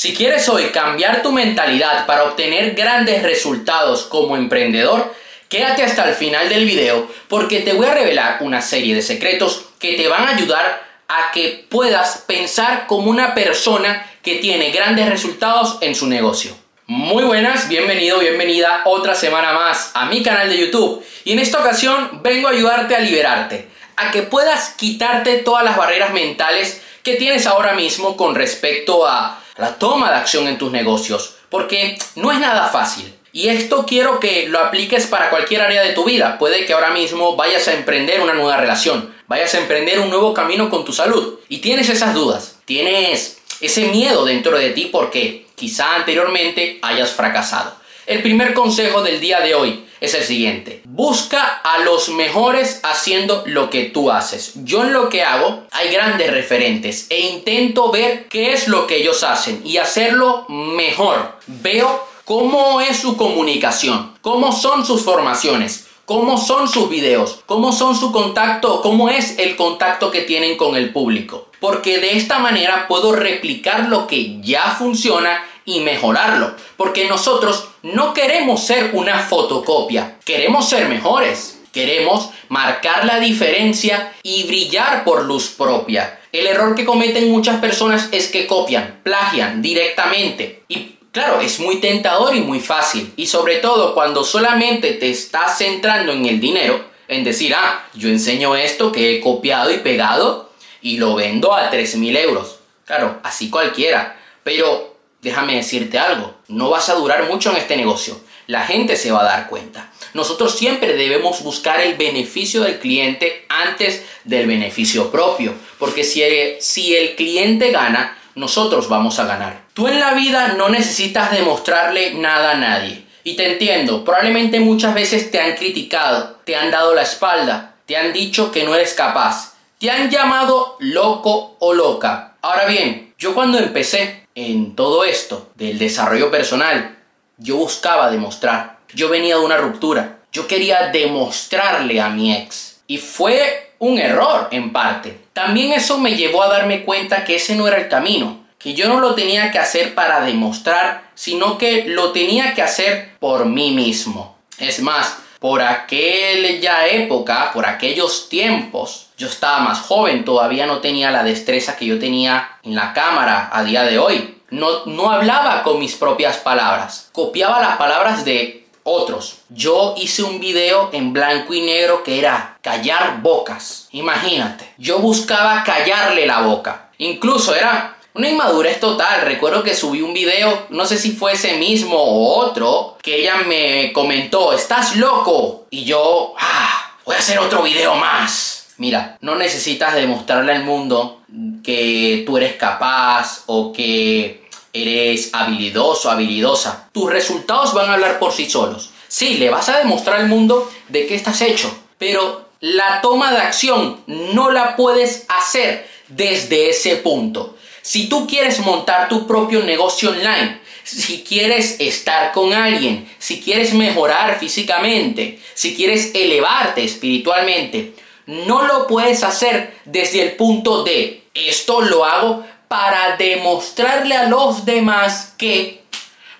Si quieres hoy cambiar tu mentalidad para obtener grandes resultados como emprendedor, quédate hasta el final del video porque te voy a revelar una serie de secretos que te van a ayudar a que puedas pensar como una persona que tiene grandes resultados en su negocio. Muy buenas, bienvenido, bienvenida otra semana más a mi canal de YouTube y en esta ocasión vengo a ayudarte a liberarte, a que puedas quitarte todas las barreras mentales que tienes ahora mismo con respecto a la toma de acción en tus negocios, porque no es nada fácil. Y esto quiero que lo apliques para cualquier área de tu vida. Puede que ahora mismo vayas a emprender una nueva relación, vayas a emprender un nuevo camino con tu salud y tienes esas dudas, tienes ese miedo dentro de ti porque quizá anteriormente hayas fracasado. El primer consejo del día de hoy es el siguiente. Busca a los mejores haciendo lo que tú haces. Yo en lo que hago hay grandes referentes e intento ver qué es lo que ellos hacen y hacerlo mejor. Veo cómo es su comunicación, cómo son sus formaciones, cómo son sus videos, cómo son su contacto, cómo es el contacto que tienen con el público. Porque de esta manera puedo replicar lo que ya funciona y mejorarlo. Porque nosotros no queremos ser una fotocopia, queremos ser mejores. Queremos marcar la diferencia y brillar por luz propia. El error que cometen muchas personas es que copian, plagian directamente. Y claro, es muy tentador y muy fácil. Y sobre todo cuando solamente te estás centrando en el dinero, en decir, ah, yo enseño esto que he copiado y pegado y lo vendo a 3.000 euros. Claro, así cualquiera. Pero déjame decirte algo, no vas a durar mucho en este negocio. La gente se va a dar cuenta. Nosotros siempre debemos buscar el beneficio del cliente antes del beneficio propio, porque si el, si el cliente gana, nosotros vamos a ganar. Tú en la vida no necesitas demostrarle nada a nadie. Y te entiendo, probablemente muchas veces te han criticado, te han dado la espalda, te han dicho que no eres capaz, te han llamado loco o loca. Ahora bien, yo cuando empecé en todo esto del desarrollo personal, yo buscaba demostrar. Yo venía de una ruptura. Yo quería demostrarle a mi ex. Y fue un error en parte. También eso me llevó a darme cuenta que ese no era el camino. Que yo no lo tenía que hacer para demostrar, sino que lo tenía que hacer por mí mismo. Es más, por aquella época, por aquellos tiempos, yo estaba más joven, todavía no tenía la destreza que yo tenía en la cámara a día de hoy. No, no hablaba con mis propias palabras, copiaba las palabras de otros. Yo hice un video en blanco y negro que era callar bocas. Imagínate, yo buscaba callarle la boca. Incluso era una inmadurez total. Recuerdo que subí un video, no sé si fue ese mismo o otro, que ella me comentó, estás loco. Y yo, ah, voy a hacer otro video más. Mira, no necesitas demostrarle al mundo que tú eres capaz o que eres habilidoso, habilidosa. Tus resultados van a hablar por sí solos. Sí, le vas a demostrar al mundo de qué estás hecho, pero la toma de acción no la puedes hacer desde ese punto. Si tú quieres montar tu propio negocio online, si quieres estar con alguien, si quieres mejorar físicamente, si quieres elevarte espiritualmente, no lo puedes hacer desde el punto de esto lo hago para demostrarle a los demás que,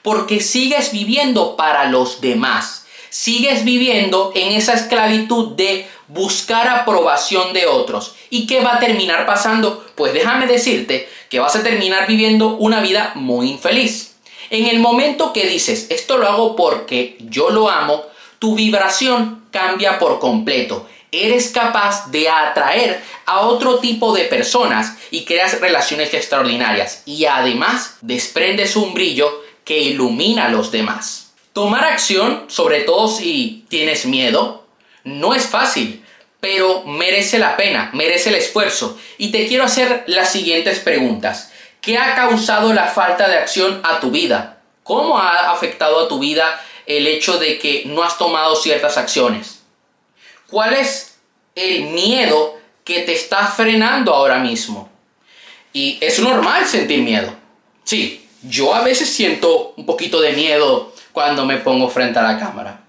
porque sigues viviendo para los demás, sigues viviendo en esa esclavitud de buscar aprobación de otros. ¿Y qué va a terminar pasando? Pues déjame decirte que vas a terminar viviendo una vida muy infeliz. En el momento que dices, esto lo hago porque yo lo amo, tu vibración cambia por completo. Eres capaz de atraer a otro tipo de personas y creas relaciones extraordinarias. Y además desprendes un brillo que ilumina a los demás. Tomar acción, sobre todo si tienes miedo, no es fácil pero merece la pena, merece el esfuerzo. Y te quiero hacer las siguientes preguntas. ¿Qué ha causado la falta de acción a tu vida? ¿Cómo ha afectado a tu vida el hecho de que no has tomado ciertas acciones? ¿Cuál es el miedo que te está frenando ahora mismo? Y es normal sentir miedo. Sí, yo a veces siento un poquito de miedo cuando me pongo frente a la cámara.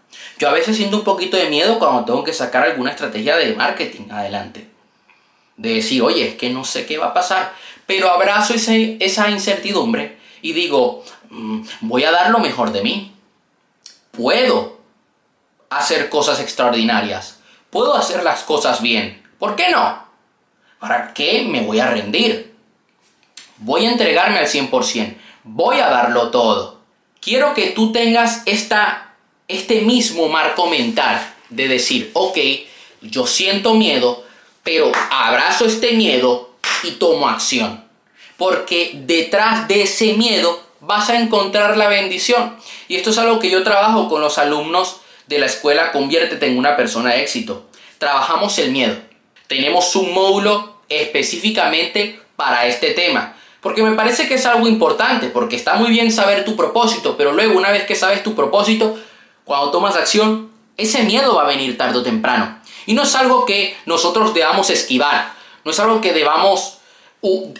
Yo a veces siento un poquito de miedo cuando tengo que sacar alguna estrategia de marketing adelante. De decir, oye, es que no sé qué va a pasar. Pero abrazo esa incertidumbre y digo, mm, voy a dar lo mejor de mí. Puedo hacer cosas extraordinarias. Puedo hacer las cosas bien. ¿Por qué no? ¿Para qué me voy a rendir? Voy a entregarme al 100%. Voy a darlo todo. Quiero que tú tengas esta, este mismo marco mental de decir, ok, yo siento miedo, pero abrazo este miedo y tomo acción. Porque detrás de ese miedo vas a encontrar la bendición. Y esto es algo que yo trabajo con los alumnos de la escuela Conviértete en una persona de éxito. Trabajamos el miedo. Tenemos un módulo específicamente para este tema. Porque me parece que es algo importante, porque está muy bien saber tu propósito, pero luego una vez que sabes tu propósito, cuando tomas acción, ese miedo va a venir tarde o temprano. Y no es algo que nosotros debamos esquivar, no es algo que debamos,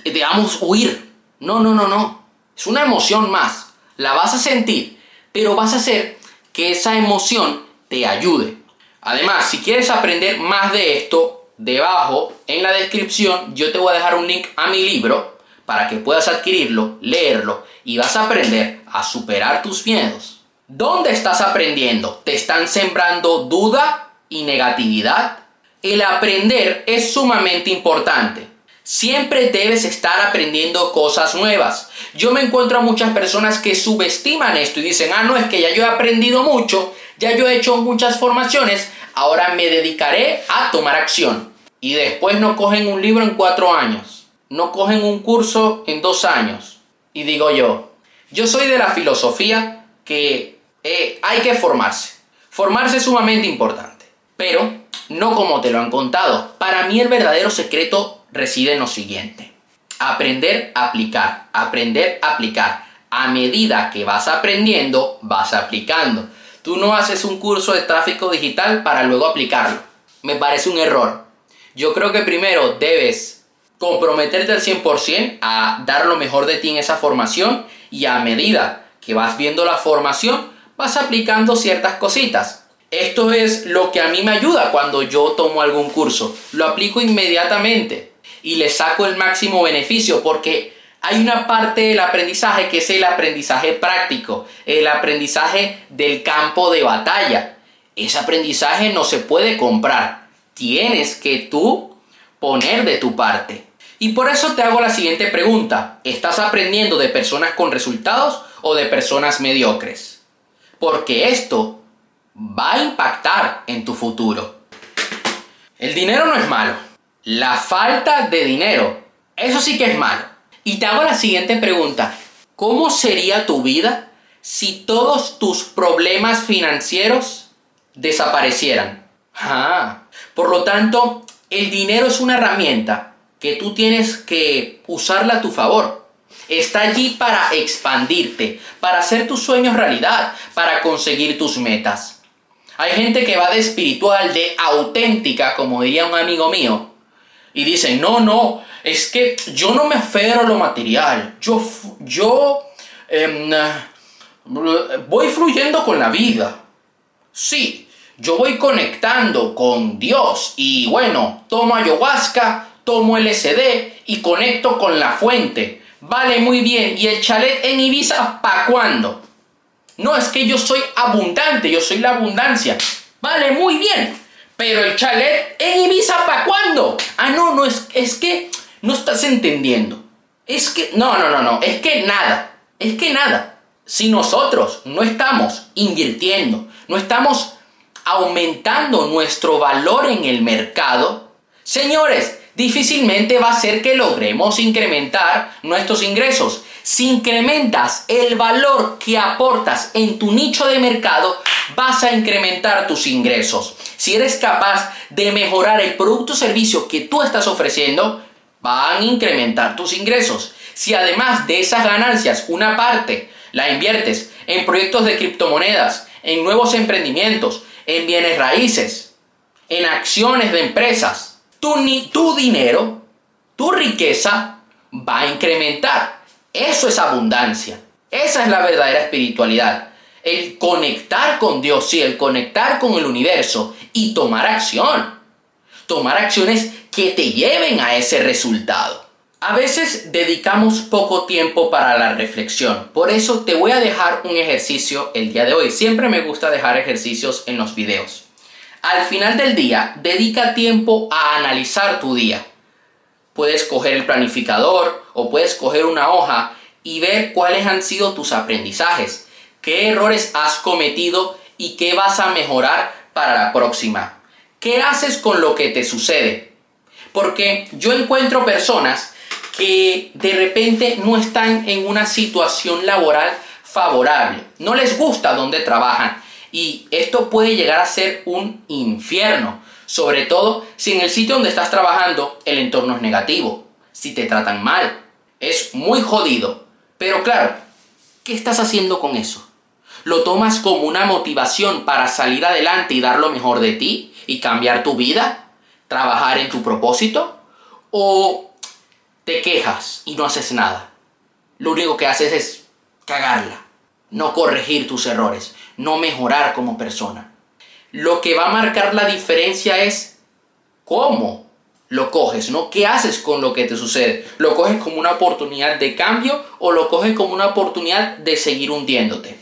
debamos huir. No, no, no, no. Es una emoción más. La vas a sentir, pero vas a hacer que esa emoción te ayude. Además, si quieres aprender más de esto, debajo en la descripción yo te voy a dejar un link a mi libro para que puedas adquirirlo, leerlo y vas a aprender a superar tus miedos. ¿Dónde estás aprendiendo? ¿Te están sembrando duda y negatividad? El aprender es sumamente importante. Siempre debes estar aprendiendo cosas nuevas. Yo me encuentro a muchas personas que subestiman esto y dicen, ah, no, es que ya yo he aprendido mucho, ya yo he hecho muchas formaciones, ahora me dedicaré a tomar acción. Y después no cogen un libro en cuatro años, no cogen un curso en dos años. Y digo yo, yo soy de la filosofía que eh, hay que formarse. Formarse es sumamente importante, pero no como te lo han contado. Para mí el verdadero secreto reside en lo siguiente. Aprender aplicar, aprender aplicar. A medida que vas aprendiendo, vas aplicando. Tú no haces un curso de tráfico digital para luego aplicarlo. Me parece un error. Yo creo que primero debes comprometerte al 100% a dar lo mejor de ti en esa formación y a medida que vas viendo la formación, vas aplicando ciertas cositas. Esto es lo que a mí me ayuda cuando yo tomo algún curso. Lo aplico inmediatamente y le saco el máximo beneficio porque hay una parte del aprendizaje que es el aprendizaje práctico, el aprendizaje del campo de batalla. Ese aprendizaje no se puede comprar. Tienes que tú poner de tu parte. Y por eso te hago la siguiente pregunta. ¿Estás aprendiendo de personas con resultados o de personas mediocres? Porque esto va a impactar en tu futuro. El dinero no es malo. La falta de dinero, eso sí que es malo. Y te hago la siguiente pregunta. ¿Cómo sería tu vida si todos tus problemas financieros desaparecieran? Ah, por lo tanto, el dinero es una herramienta que tú tienes que usarla a tu favor. Está allí para expandirte, para hacer tus sueños realidad, para conseguir tus metas. Hay gente que va de espiritual, de auténtica, como diría un amigo mío, y dice, no, no, es que yo no me aferro a lo material, yo, yo em, voy fluyendo con la vida. Sí, yo voy conectando con Dios y bueno, tomo ayahuasca, tomo LSD y conecto con la fuente Vale, muy bien. ¿Y el chalet en Ibiza para cuándo? No, es que yo soy abundante, yo soy la abundancia. Vale, muy bien. Pero el chalet en Ibiza para cuándo? Ah, no, no, es, es que no estás entendiendo. Es que, no, no, no, no, es que nada, es que nada. Si nosotros no estamos invirtiendo, no estamos aumentando nuestro valor en el mercado, señores, difícilmente va a ser que logremos incrementar nuestros ingresos. Si incrementas el valor que aportas en tu nicho de mercado, vas a incrementar tus ingresos. Si eres capaz de mejorar el producto o servicio que tú estás ofreciendo, van a incrementar tus ingresos. Si además de esas ganancias, una parte la inviertes en proyectos de criptomonedas, en nuevos emprendimientos, en bienes raíces, en acciones de empresas, tu, tu dinero, tu riqueza va a incrementar. Eso es abundancia. Esa es la verdadera espiritualidad. El conectar con Dios, sí, el conectar con el universo y tomar acción. Tomar acciones que te lleven a ese resultado. A veces dedicamos poco tiempo para la reflexión, por eso te voy a dejar un ejercicio el día de hoy. Siempre me gusta dejar ejercicios en los videos. Al final del día, dedica tiempo a analizar tu día. Puedes coger el planificador o puedes coger una hoja y ver cuáles han sido tus aprendizajes, qué errores has cometido y qué vas a mejorar para la próxima. ¿Qué haces con lo que te sucede? Porque yo encuentro personas que de repente no están en una situación laboral favorable. No les gusta donde trabajan. Y esto puede llegar a ser un infierno. Sobre todo si en el sitio donde estás trabajando el entorno es negativo. Si te tratan mal. Es muy jodido. Pero claro, ¿qué estás haciendo con eso? ¿Lo tomas como una motivación para salir adelante y dar lo mejor de ti y cambiar tu vida? ¿Trabajar en tu propósito? ¿O te quejas y no haces nada. Lo único que haces es cagarla, no corregir tus errores, no mejorar como persona. Lo que va a marcar la diferencia es cómo lo coges, ¿no? ¿Qué haces con lo que te sucede? ¿Lo coges como una oportunidad de cambio o lo coges como una oportunidad de seguir hundiéndote?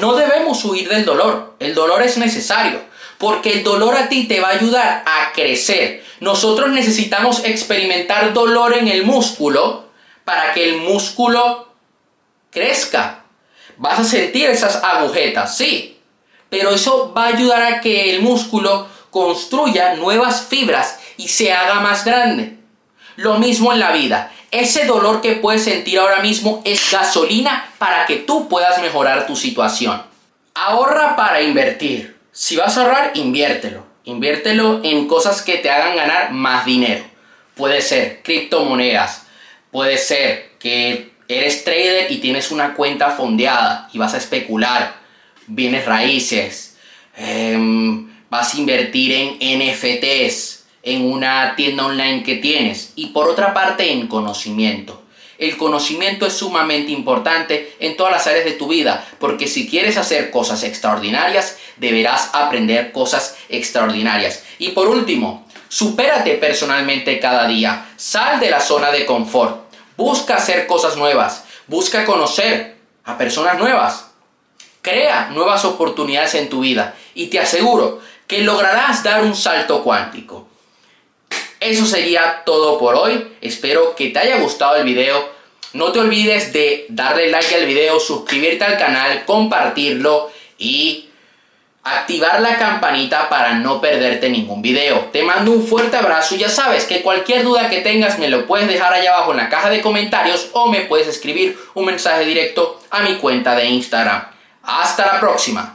No debemos huir del dolor. El dolor es necesario porque el dolor a ti te va a ayudar a crecer, nosotros necesitamos experimentar dolor en el músculo para que el músculo crezca. Vas a sentir esas agujetas, sí, pero eso va a ayudar a que el músculo construya nuevas fibras y se haga más grande. Lo mismo en la vida. Ese dolor que puedes sentir ahora mismo es gasolina para que tú puedas mejorar tu situación. Ahorra para invertir. Si vas a ahorrar, inviértelo. Inviértelo en cosas que te hagan ganar más dinero. Puede ser criptomonedas, puede ser que eres trader y tienes una cuenta fondeada y vas a especular, bienes raíces, em, vas a invertir en NFTs, en una tienda online que tienes. Y por otra parte en conocimiento. El conocimiento es sumamente importante en todas las áreas de tu vida, porque si quieres hacer cosas extraordinarias, deberás aprender cosas extraordinarias. Y por último, supérate personalmente cada día, sal de la zona de confort, busca hacer cosas nuevas, busca conocer a personas nuevas, crea nuevas oportunidades en tu vida y te aseguro que lograrás dar un salto cuántico. Eso sería todo por hoy. Espero que te haya gustado el video. No te olvides de darle like al video, suscribirte al canal, compartirlo y activar la campanita para no perderte ningún video. Te mando un fuerte abrazo y ya sabes que cualquier duda que tengas me lo puedes dejar allá abajo en la caja de comentarios o me puedes escribir un mensaje directo a mi cuenta de Instagram. Hasta la próxima.